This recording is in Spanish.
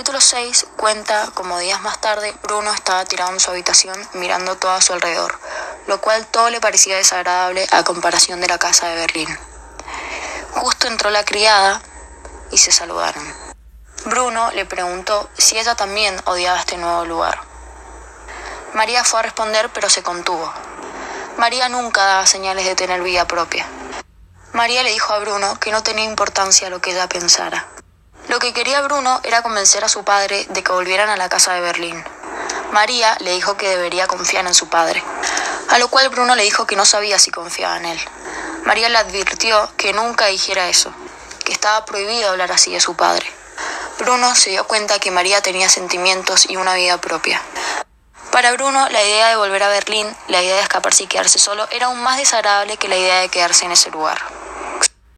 capítulo 6 cuenta como días más tarde Bruno estaba tirado en su habitación mirando todo a su alrededor, lo cual todo le parecía desagradable a comparación de la casa de Berlín. Justo entró la criada y se saludaron. Bruno le preguntó si ella también odiaba este nuevo lugar. María fue a responder pero se contuvo. María nunca daba señales de tener vida propia. María le dijo a Bruno que no tenía importancia lo que ella pensara. Lo que quería Bruno era convencer a su padre de que volvieran a la casa de Berlín. María le dijo que debería confiar en su padre, a lo cual Bruno le dijo que no sabía si confiaba en él. María le advirtió que nunca dijera eso, que estaba prohibido hablar así de su padre. Bruno se dio cuenta que María tenía sentimientos y una vida propia. Para Bruno, la idea de volver a Berlín, la idea de escaparse y quedarse solo, era aún más desagradable que la idea de quedarse en ese lugar.